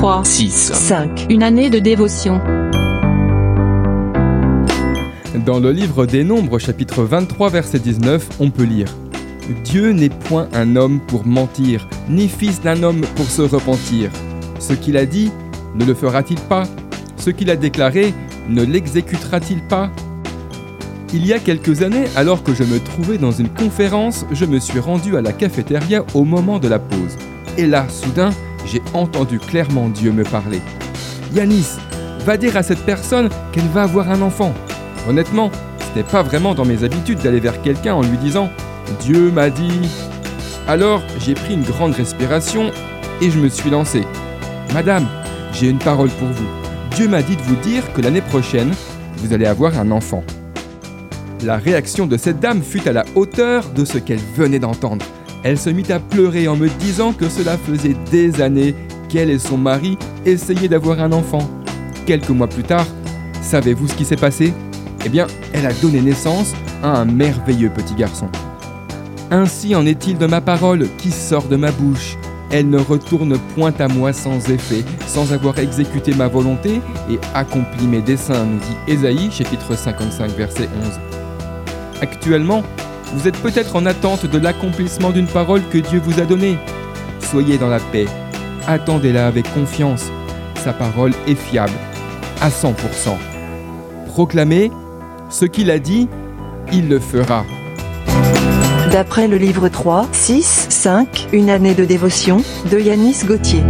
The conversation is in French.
3, 6, 5. Une année de dévotion. Dans le livre des Nombres, chapitre 23, verset 19, on peut lire Dieu n'est point un homme pour mentir, ni fils d'un homme pour se repentir. Ce qu'il a dit, ne le fera-t-il pas? Ce qu'il a déclaré, ne l'exécutera-t-il pas? Il y a quelques années, alors que je me trouvais dans une conférence, je me suis rendu à la cafétéria au moment de la pause. Et là, soudain, j'ai entendu clairement Dieu me parler. Yanis, va dire à cette personne qu'elle va avoir un enfant. Honnêtement, ce n'est pas vraiment dans mes habitudes d'aller vers quelqu'un en lui disant Dieu m'a dit. Alors j'ai pris une grande respiration et je me suis lancé. Madame, j'ai une parole pour vous. Dieu m'a dit de vous dire que l'année prochaine, vous allez avoir un enfant. La réaction de cette dame fut à la hauteur de ce qu'elle venait d'entendre. Elle se mit à pleurer en me disant que cela faisait des années qu'elle et son mari essayaient d'avoir un enfant. Quelques mois plus tard, savez-vous ce qui s'est passé? Eh bien, elle a donné naissance à un merveilleux petit garçon. Ainsi en est-il de ma parole qui sort de ma bouche. Elle ne retourne point à moi sans effet, sans avoir exécuté ma volonté et accompli mes desseins, nous dit Ésaïe chapitre 55 verset 11. Actuellement, vous êtes peut-être en attente de l'accomplissement d'une parole que Dieu vous a donnée. Soyez dans la paix, attendez-la avec confiance. Sa parole est fiable, à 100%. Proclamez, ce qu'il a dit, il le fera. D'après le livre 3, 6, 5, Une année de dévotion, de Yanis Gauthier.